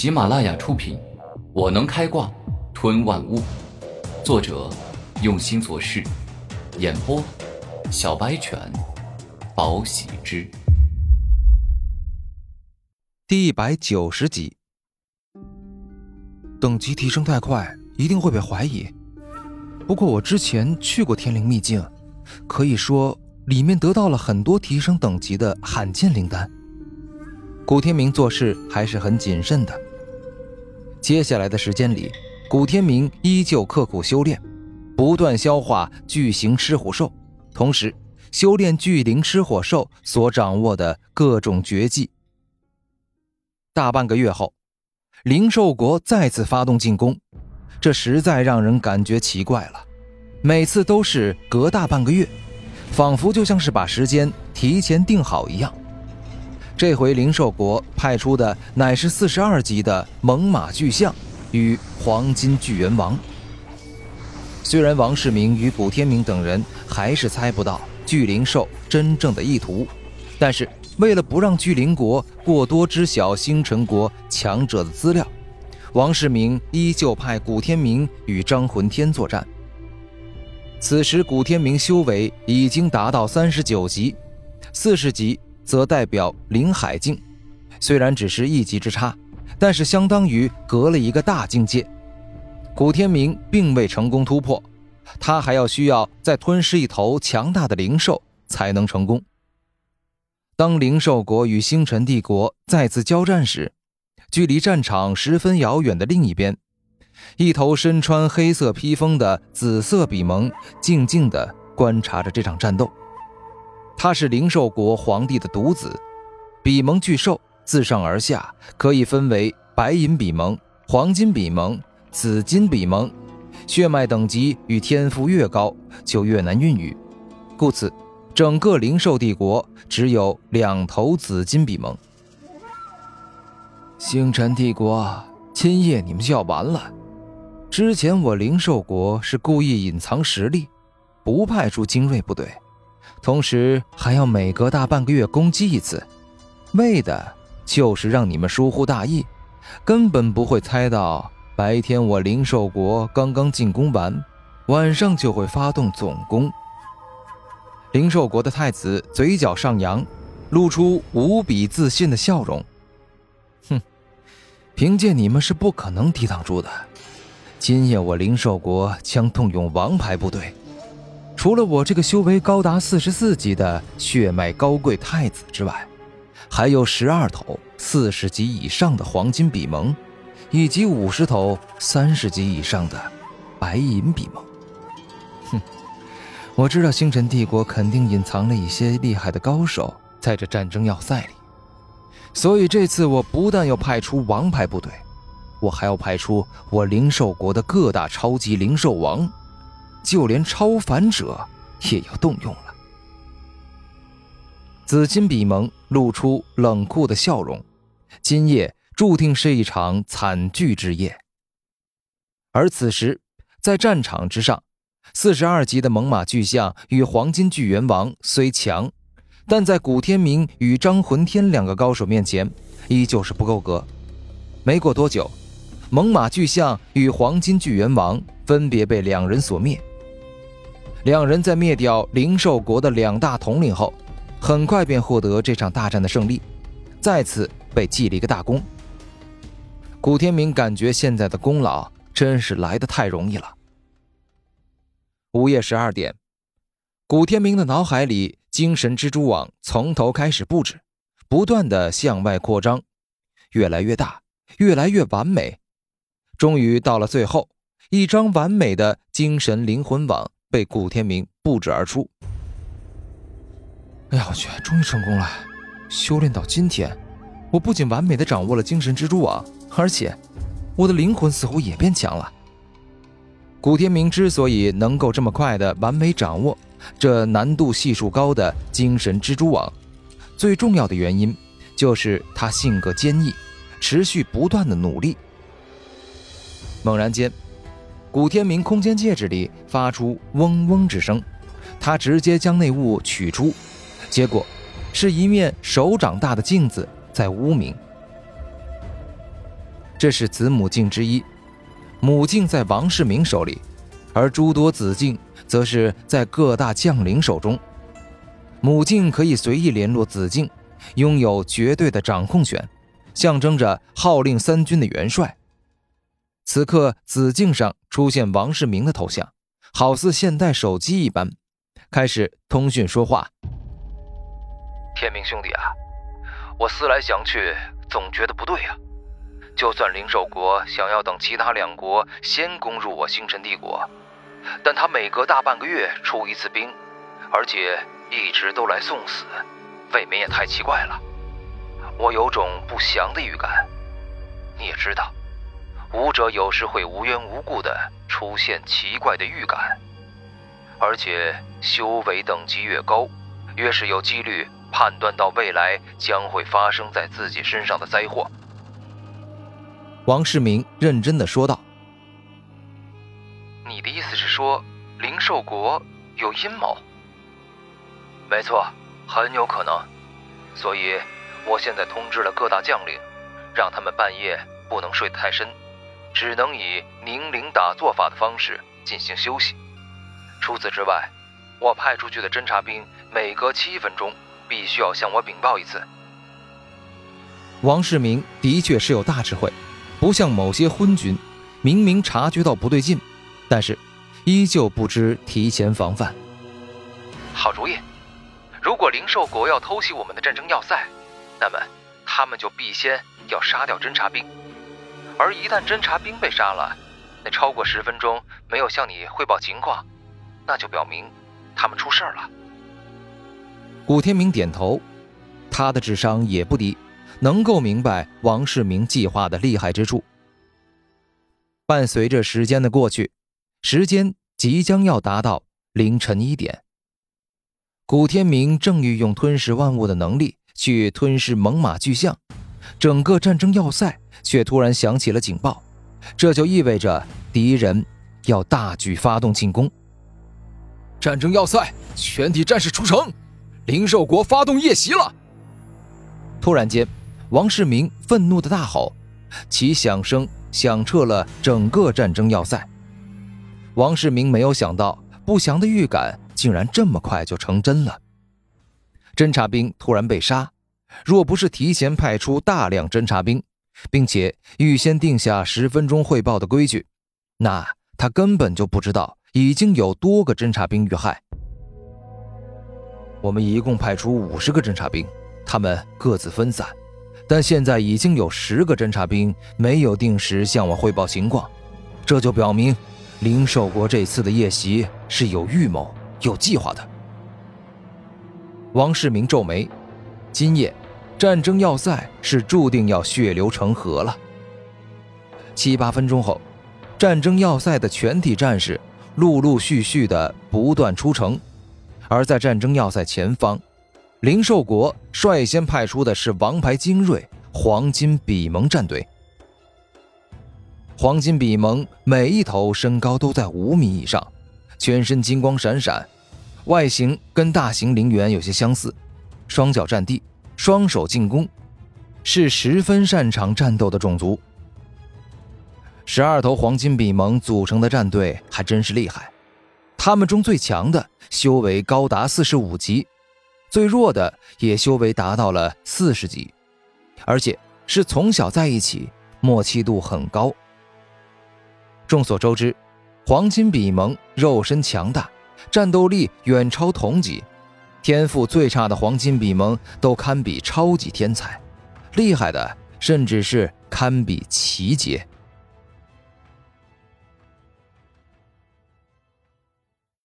喜马拉雅出品，《我能开挂吞万物》，作者用心做事，演播小白犬，宝喜之，第一百九十集。等级提升太快，一定会被怀疑。不过我之前去过天灵秘境，可以说里面得到了很多提升等级的罕见灵丹。古天明做事还是很谨慎的。接下来的时间里，古天明依旧刻苦修炼，不断消化巨型狮虎兽，同时修炼巨灵狮火兽所掌握的各种绝技。大半个月后，灵兽国再次发动进攻，这实在让人感觉奇怪了。每次都是隔大半个月，仿佛就像是把时间提前定好一样。这回灵兽国派出的乃是四十二级的猛犸巨象与黄金巨猿王。虽然王世明与古天明等人还是猜不到巨灵兽真正的意图，但是为了不让巨灵国过多知晓星辰国强者的资料，王世明依旧派古天明与张魂天作战。此时古天明修为已经达到三十九级，四十级。则代表灵海境，虽然只是一级之差，但是相当于隔了一个大境界。古天明并未成功突破，他还要需要再吞噬一头强大的灵兽才能成功。当灵兽国与星辰帝国再次交战时，距离战场十分遥远的另一边，一头身穿黑色披风的紫色比蒙静静地观察着这场战斗。他是灵兽国皇帝的独子，比蒙巨兽自上而下可以分为白银比蒙、黄金比蒙、紫金比蒙，血脉等级与天赋越高就越难孕育，故此整个灵兽帝国只有两头紫金比蒙。星辰帝国，今夜你们就要完了。之前我灵兽国是故意隐藏实力，不派出精锐部队。同时还要每隔大半个月攻击一次，为的就是让你们疏忽大意，根本不会猜到白天我灵兽国刚刚进攻完，晚上就会发动总攻。灵兽国的太子嘴角上扬，露出无比自信的笑容。哼，凭借你们是不可能抵挡住的。今夜我灵兽国将动用王牌部队。除了我这个修为高达四十四级的血脉高贵太子之外，还有十二头四十级以上的黄金比蒙，以及五十头三十级以上的白银比蒙。哼，我知道星辰帝国肯定隐藏了一些厉害的高手在这战争要塞里，所以这次我不但要派出王牌部队，我还要派出我灵兽国的各大超级灵兽王。就连超凡者也要动用了。紫金比蒙露出冷酷的笑容，今夜注定是一场惨剧之夜。而此时，在战场之上，四十二级的猛犸巨象与黄金巨猿王虽强，但在古天明与张魂天两个高手面前，依旧是不够格。没过多久，猛犸巨象与黄金巨猿王分别被两人所灭。两人在灭掉灵兽国的两大统领后，很快便获得这场大战的胜利，再次被记了一个大功。古天明感觉现在的功劳真是来得太容易了。午夜十二点，古天明的脑海里精神蜘蛛网从头开始布置，不断的向外扩张，越来越大，越来越完美，终于到了最后，一张完美的精神灵魂网。被古天明布置而出。哎呀，我去，终于成功了！修炼到今天，我不仅完美的掌握了精神蜘蛛网，而且我的灵魂似乎也变强了。古天明之所以能够这么快的完美掌握这难度系数高的精神蜘蛛网，最重要的原因就是他性格坚毅，持续不断的努力。猛然间。古天明空间戒指里发出嗡嗡之声，他直接将内物取出，结果是一面手掌大的镜子在呜鸣。这是子母镜之一。母镜在王世明手里，而诸多子镜则是在各大将领手中。母镜可以随意联络子镜，拥有绝对的掌控权，象征着号令三军的元帅。此刻，子镜上出现王世明的头像，好似现代手机一般，开始通讯说话。天明兄弟啊，我思来想去，总觉得不对啊。就算灵兽国想要等其他两国先攻入我星辰帝国，但他每隔大半个月出一次兵，而且一直都来送死，未免也太奇怪了。我有种不祥的预感。你也知道，武者有时会无缘无故的出现奇怪的预感，而且修为等级越高，越是有几率判断到未来将会发生在自己身上的灾祸。王世明认真的说道：“你的意思是说，灵兽国有阴谋？没错，很有可能。所以，我现在通知了各大将领，让他们半夜不能睡得太深，只能以凝灵打坐法的方式进行休息。除此之外，我派出去的侦察兵每隔七分钟必须要向我禀报一次。”王世明的确是有大智慧。不像某些昏君，明明察觉到不对劲，但是依旧不知提前防范。好主意，如果灵兽国要偷袭我们的战争要塞，那么他们就必先要杀掉侦察兵。而一旦侦察兵被杀了，那超过十分钟没有向你汇报情况，那就表明他们出事了。古天明点头，他的智商也不低。能够明白王世明计划的厉害之处。伴随着时间的过去，时间即将要达到凌晨一点。古天明正欲用吞噬万物的能力去吞噬猛犸巨象，整个战争要塞却突然响起了警报，这就意味着敌人要大举发动进攻。战争要塞全体战士出城，灵兽国发动夜袭了！突然间。王世明愤怒的大吼，其响声响彻了整个战争要塞。王世明没有想到，不祥的预感竟然这么快就成真了。侦察兵突然被杀，若不是提前派出大量侦察兵，并且预先定下十分钟汇报的规矩，那他根本就不知道已经有多个侦察兵遇害。我们一共派出五十个侦察兵，他们各自分散。但现在已经有十个侦察兵没有定时向我汇报情况，这就表明灵兽国这次的夜袭是有预谋、有计划的。王世明皱眉，今夜战争要塞是注定要血流成河了。七八分钟后，战争要塞的全体战士陆陆续续的不断出城，而在战争要塞前方。灵兽国率先派出的是王牌精锐黄金比蒙战队。黄金比蒙每一头身高都在五米以上，全身金光闪闪，外形跟大型灵猿有些相似，双脚占地，双手进攻，是十分擅长战斗的种族。十二头黄金比蒙组成的战队还真是厉害，他们中最强的修为高达四十五级。最弱的也修为达到了四十级，而且是从小在一起，默契度很高。众所周知，黄金比蒙肉身强大，战斗力远超同级，天赋最差的黄金比蒙都堪比超级天才，厉害的甚至是堪比奇杰。